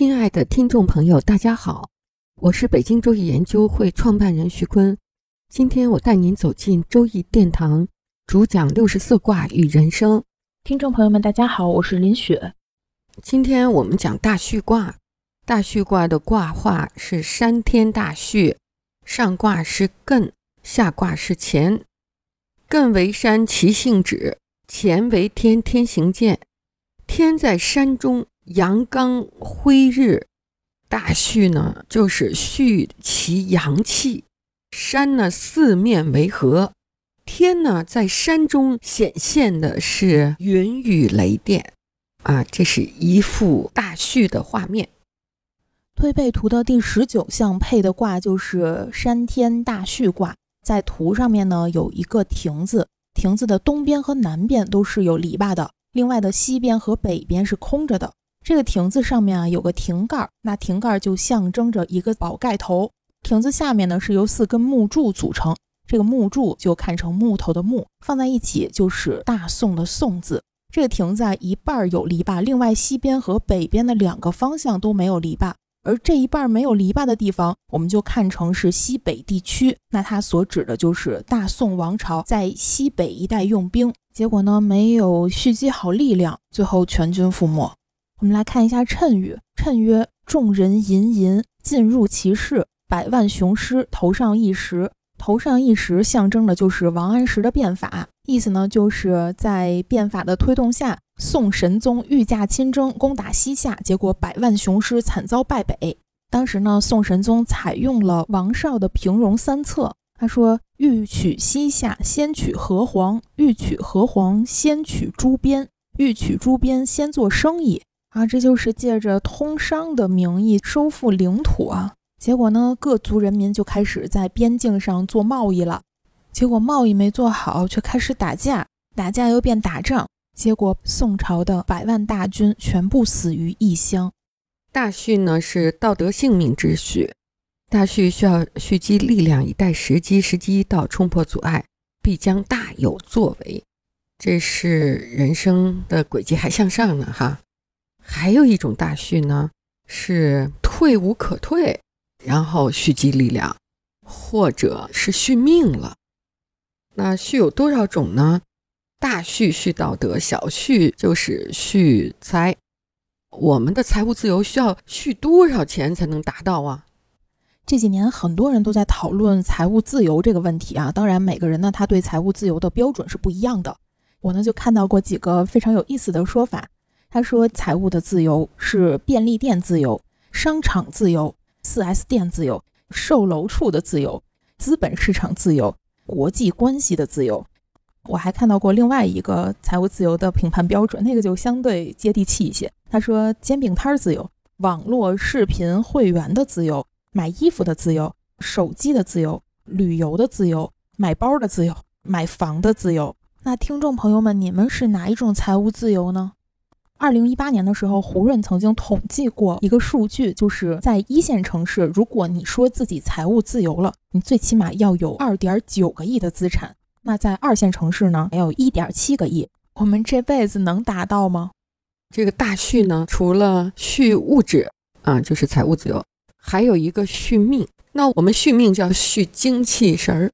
亲爱的听众朋友，大家好，我是北京周易研究会创办人徐坤。今天我带您走进周易殿堂，主讲六十四卦与人生。听众朋友们，大家好，我是林雪。今天我们讲大畜卦，大畜卦的卦画是山天大畜，上卦是艮，下卦是乾。艮为山，其性止；乾为天，天行健。天在山中。阳刚辉日，大畜呢，就是畜其阳气。山呢，四面为河，天呢，在山中显现的是云雨雷电啊，这是一幅大畜的画面。推背图的第十九象配的卦就是山天大畜卦，在图上面呢有一个亭子，亭子的东边和南边都是有篱笆的，另外的西边和北边是空着的。这个亭子上面啊有个亭盖，那亭盖就象征着一个宝盖头。亭子下面呢是由四根木柱组成，这个木柱就看成木头的木，放在一起就是大宋的宋字。这个亭子啊一半有篱笆，另外西边和北边的两个方向都没有篱笆，而这一半没有篱笆的地方，我们就看成是西北地区。那它所指的就是大宋王朝在西北一带用兵，结果呢没有蓄积好力量，最后全军覆没。我们来看一下谶语。谶曰：“众人吟吟，进入其室，百万雄师，头上一石。头上一石象征的就是王安石的变法，意思呢就是在变法的推动下，宋神宗御驾亲征，攻打西夏，结果百万雄师惨遭败北。当时呢，宋神宗采用了王绍的平戎三策，他说：欲取西夏，先取河黄；欲取河黄，先取朱边；欲取朱边，先做生意。”啊，这就是借着通商的名义收复领土啊！结果呢，各族人民就开始在边境上做贸易了。结果贸易没做好，却开始打架，打架又变打仗。结果宋朝的百万大军全部死于异乡。大畜呢是道德性命之序，大畜需要蓄积力量以待时机，时机一到冲破阻碍，必将大有作为。这是人生的轨迹还向上呢，哈。还有一种大蓄呢，是退无可退，然后蓄积力量，或者是续命了。那蓄有多少种呢？大蓄蓄道德，小蓄就是蓄财。我们的财务自由需要蓄多少钱才能达到啊？这几年很多人都在讨论财务自由这个问题啊。当然，每个人呢，他对财务自由的标准是不一样的。我呢，就看到过几个非常有意思的说法。他说：“财务的自由是便利店自由、商场自由、4S 店自由、售楼处的自由、资本市场自由、国际关系的自由。”我还看到过另外一个财务自由的评判标准，那个就相对接地气一些。他说：“煎饼摊自由、网络视频会员的自由、买衣服的自由、手机的自由、旅游的自由、买包的自由、买房的自由。”那听众朋友们，你们是哪一种财务自由呢？二零一八年的时候，胡润曾经统计过一个数据，就是在一线城市，如果你说自己财务自由了，你最起码要有二点九个亿的资产；那在二线城市呢，要有一点七个亿。我们这辈子能达到吗？这个大畜呢，除了畜物质啊，就是财务自由，还有一个续命。那我们续命叫续精气神儿。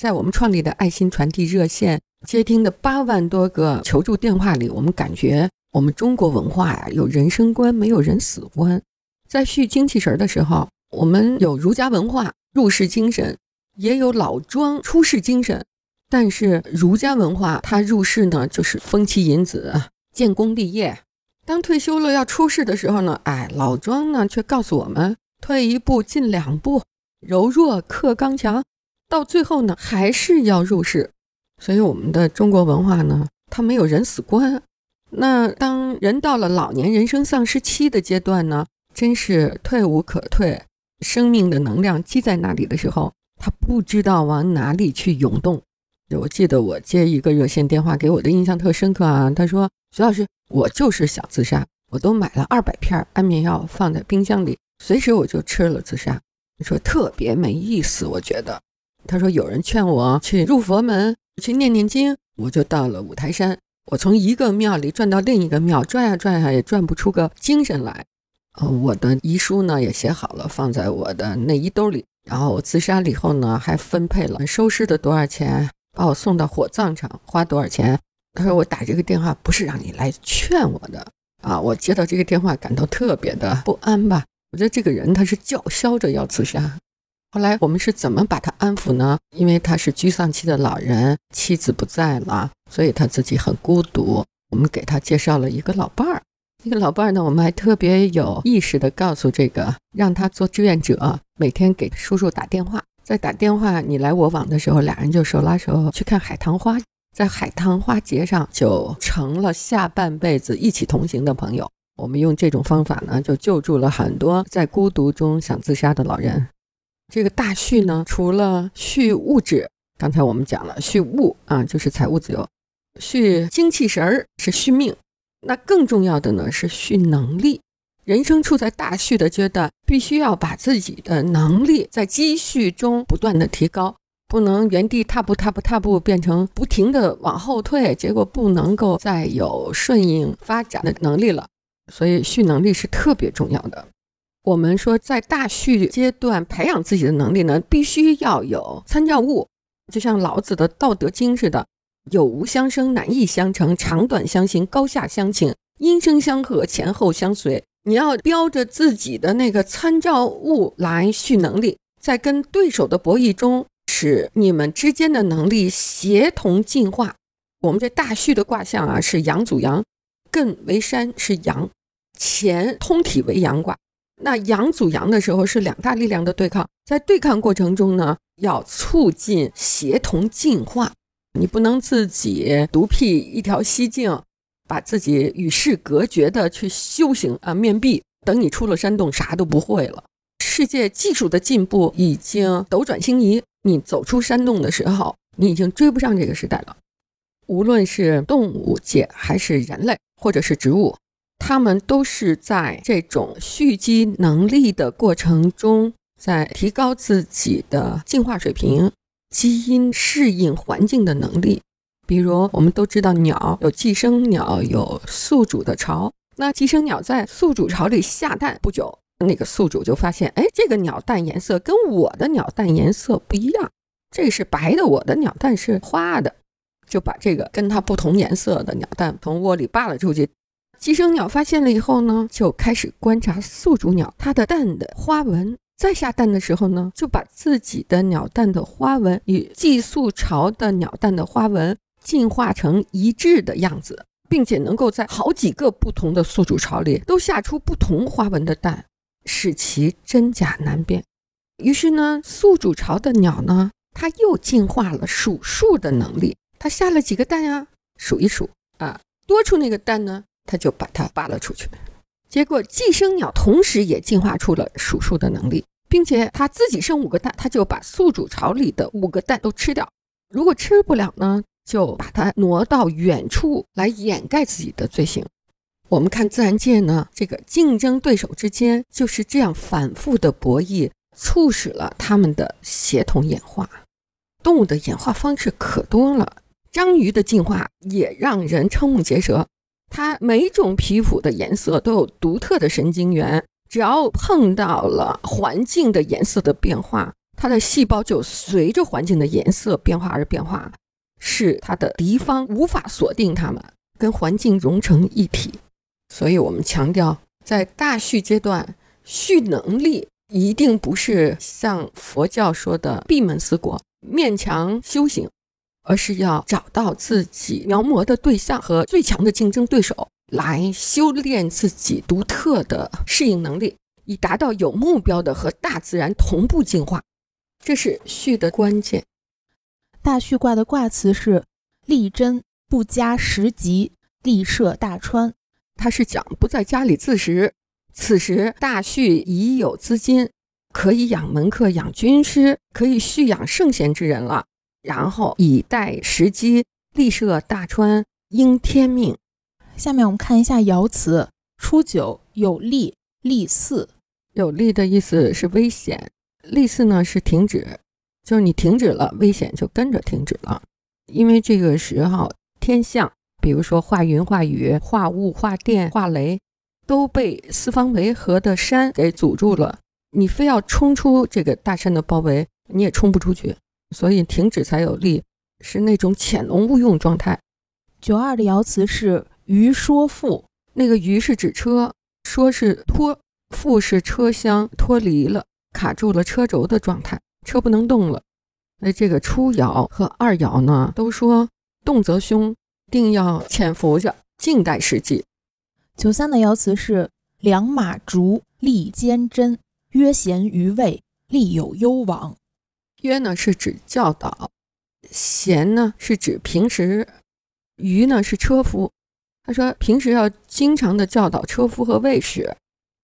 在我们创立的爱心传递热线接听的八万多个求助电话里，我们感觉。我们中国文化呀，有人生观，没有人死观。在续精气神的时候，我们有儒家文化入世精神，也有老庄出世精神。但是儒家文化它入世呢，就是封妻引子，建功立业。当退休了要出世的时候呢，哎，老庄呢却告诉我们，退一步进两步，柔弱克刚强，到最后呢还是要入世。所以我们的中国文化呢，它没有人死观。那当人到了老年人生丧失期的阶段呢，真是退无可退，生命的能量积在那里的时候，他不知道往哪里去涌动。我记得我接一个热线电话，给我的印象特深刻啊。他说：“徐老师，我就是想自杀，我都买了二百片安眠药放在冰箱里，随时我就吃了自杀。”说特别没意思，我觉得。他说有人劝我去入佛门，去念念经，我就到了五台山。我从一个庙里转到另一个庙，转呀转呀，也转不出个精神来。呃，我的遗书呢也写好了，放在我的内衣兜里。然后我自杀了以后呢，还分配了收尸的多少钱，把我送到火葬场花多少钱。他说我打这个电话不是让你来劝我的啊！我接到这个电话，感到特别的不安吧。我觉得这个人他是叫嚣着要自杀。后来我们是怎么把他安抚呢？因为他是居丧期的老人，妻子不在了，所以他自己很孤独。我们给他介绍了一个老伴儿。那个老伴儿呢，我们还特别有意识地告诉这个，让他做志愿者，每天给叔叔打电话。在打电话你来我往的时候，俩人就手拉手去看海棠花，在海棠花节上就成了下半辈子一起同行的朋友。我们用这种方法呢，就救助了很多在孤独中想自杀的老人。这个大续呢，除了续物质，刚才我们讲了续物啊，就是财务自由；续精气神儿是续命。那更重要的呢是续能力。人生处在大续的阶段，必须要把自己的能力在积蓄中不断的提高，不能原地踏步、踏步、踏步，变成不停的往后退，结果不能够再有顺应发展的能力了。所以，蓄能力是特别重要的。我们说，在大蓄阶段培养自己的能力呢，必须要有参照物，就像老子的《道德经》似的：“有无相生，难易相成，长短相形，高下相倾，音声相和，前后相随。”你要标着自己的那个参照物来蓄能力，在跟对手的博弈中，使你们之间的能力协同进化。我们这大蓄的卦象啊，是阳祖阳。艮为山是阳，乾通体为阳卦。那阳阻阳的时候是两大力量的对抗，在对抗过程中呢，要促进协同进化。你不能自己独辟一条西径，把自己与世隔绝的去修行啊，面壁。等你出了山洞，啥都不会了。世界技术的进步已经斗转星移，你走出山洞的时候，你已经追不上这个时代了。无论是动物界还是人类。或者是植物，它们都是在这种蓄积能力的过程中，在提高自己的进化水平、基因适应环境的能力。比如，我们都知道鸟有寄生鸟，有宿主的巢。那寄生鸟在宿主巢里下蛋不久，那个宿主就发现，哎，这个鸟蛋颜色跟我的鸟蛋颜色不一样，这是白的，我的鸟蛋是花的。就把这个跟它不同颜色的鸟蛋从窝里扒了出去。寄生鸟发现了以后呢，就开始观察宿主鸟它的蛋的花纹。再下蛋的时候呢，就把自己的鸟蛋的花纹与寄宿巢的鸟蛋的花纹进化成一致的样子，并且能够在好几个不同的宿主巢里都下出不同花纹的蛋，使其真假难辨。于是呢，宿主巢的鸟呢，它又进化了数数的能力。它下了几个蛋呀？数一数啊，多出那个蛋呢，它就把它扒了出去。结果寄生鸟同时也进化出了数数的能力，并且它自己生五个蛋，它就把宿主巢里的五个蛋都吃掉。如果吃不了呢，就把它挪到远处来掩盖自己的罪行。我们看自然界呢，这个竞争对手之间就是这样反复的博弈，促使了它们的协同演化。动物的演化方式可多了。章鱼的进化也让人瞠目结舌，它每种皮肤的颜色都有独特的神经元，只要碰到了环境的颜色的变化，它的细胞就随着环境的颜色变化而变化，是它的敌方无法锁定它们，跟环境融成一体。所以，我们强调，在大序阶段，蓄能力一定不是像佛教说的闭门思过、勉强修行。而是要找到自己描摹的对象和最强的竞争对手，来修炼自己独特的适应能力，以达到有目标的和大自然同步进化。这是序的关键。大序卦的卦辞是：立贞，不加时吉，立设大川。它是讲不在家里自食，此时大畜已有资金，可以养门客、养军师，可以蓄养圣贤之人了。然后以待时机，立设大川，应天命。下面我们看一下爻辞：初九有利，利四。有利的意思是危险，利四呢是停止，就是你停止了，危险就跟着停止了。因为这个时候天象。比如说化云、化雨、化雾、化电、化雷，都被四方围合的山给阻住了。你非要冲出这个大山的包围，你也冲不出去。所以停止才有利，是那种潜龙勿用状态。九二的爻辞是“余说复”，那个“余”是指车，“说”是脱，“复”是车厢脱离了，卡住了车轴的状态，车不能动了。那这个初爻和二爻呢，都说动则凶。定要潜伏着，静待时机。九三的爻辞是“良马逐，利坚贞，曰贤于位，利有攸往”。曰呢是指教导，贤呢是指平时，于呢是车夫。他说平时要经常的教导车夫和卫士，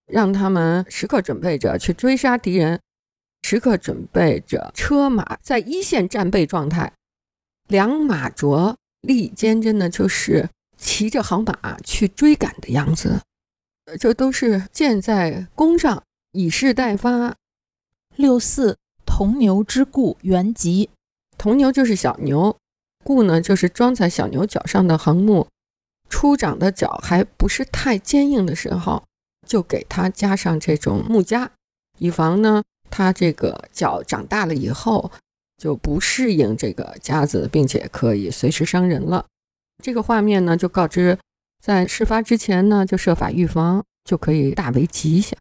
让他们时刻准备着去追杀敌人，时刻准备着车马在一线战备状态。良马着。利坚贞呢，就是骑着好马去追赶的样子，这都是箭在弓上，以示待发。六四铜牛之固原籍，铜牛就是小牛，固呢就是装在小牛角上的横木，初长的角还不是太坚硬的时候，就给它加上这种木夹，以防呢它这个角长大了以后。就不适应这个夹子，并且可以随时伤人了。这个画面呢，就告知在事发之前呢，就设法预防，就可以大为吉祥。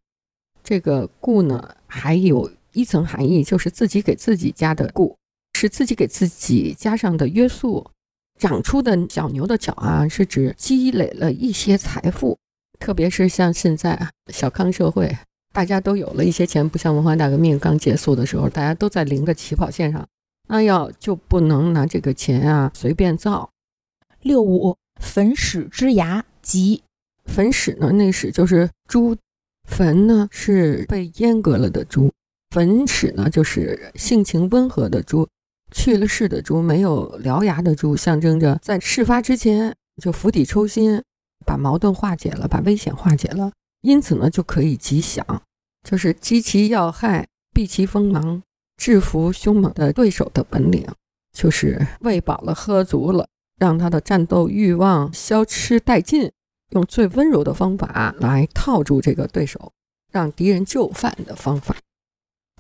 这个固呢，还有一层含义，就是自己给自己加的固，是自己给自己加上的约束。长出的小牛的角啊，是指积累了一些财富，特别是像现在啊，小康社会。大家都有了一些钱，不像文化大革命刚结束的时候，大家都在零的起跑线上，那要就不能拿这个钱啊随便造。六五焚屎之牙吉，焚屎呢，那屎就是猪，焚呢是被阉割了的猪，焚屎呢就是性情温和的猪，去了世的猪，没有獠牙的猪，象征着在事发之前就釜底抽薪，把矛盾化解了，把危险化解了。因此呢，就可以吉祥，就是击其要害，避其锋芒，制服凶猛的对手的本领，就是喂饱了，喝足了，让他的战斗欲望消失殆尽，用最温柔的方法来套住这个对手，让敌人就范的方法。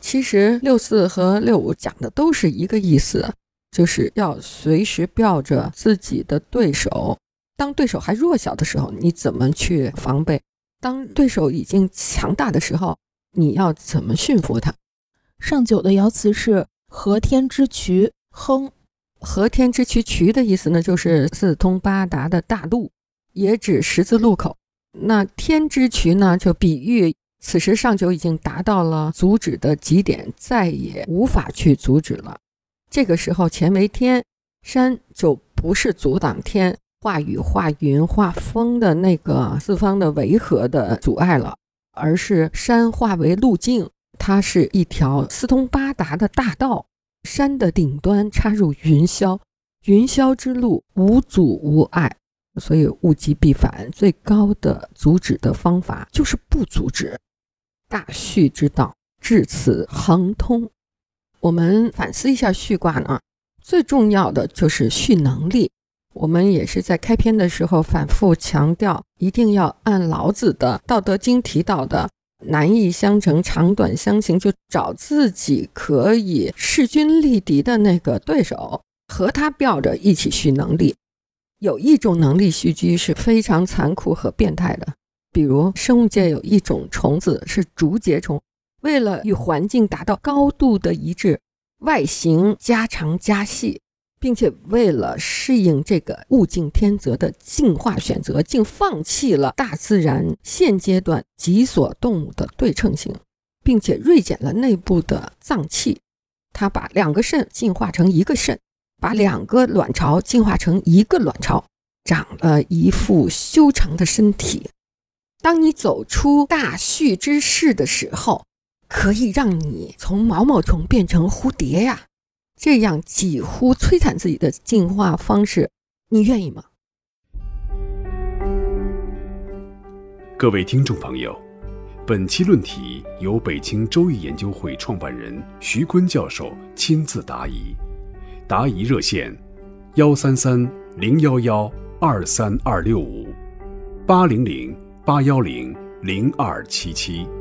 其实六四和六五讲的都是一个意思，就是要随时吊着自己的对手，当对手还弱小的时候，你怎么去防备？当对手已经强大的时候，你要怎么驯服他？上九的爻辞是“和天之渠”，亨。和天之渠，渠的意思呢，就是四通八达的大路，也指十字路口。那天之渠呢，就比喻此时上九已经达到了阻止的极点，再也无法去阻止了。这个时候，乾为天，山就不是阻挡天。化雨、化云、化风的那个四方的围合的阻碍了，而是山化为路径，它是一条四通八达的大道。山的顶端插入云霄，云霄之路无阻无碍，所以物极必反。最高的阻止的方法就是不阻止。大畜之道至此恒通。我们反思一下畜卦呢，最重要的就是蓄能力。我们也是在开篇的时候反复强调，一定要按老子的《道德经》提到的“难易相成，长短相形”，就找自己可以势均力敌的那个对手，和他吊着一起蓄能力。有一种能力蓄积是非常残酷和变态的，比如生物界有一种虫子是竹节虫，为了与环境达到高度的一致，外形加长加细。并且为了适应这个物竞天择的进化选择，竟放弃了大自然现阶段脊索动物的对称性，并且锐减了内部的脏器。它把两个肾进化成一个肾，把两个卵巢进化成一个卵巢。长了一副修长的身体。当你走出大序之势的时候，可以让你从毛毛虫变成蝴蝶呀！这样几乎摧残自己的进化方式，你愿意吗？各位听众朋友，本期论题由北京周易研究会创办人徐坤教授亲自答疑，答疑热线：幺三三零幺幺二三二六五八零零八幺零零二七七。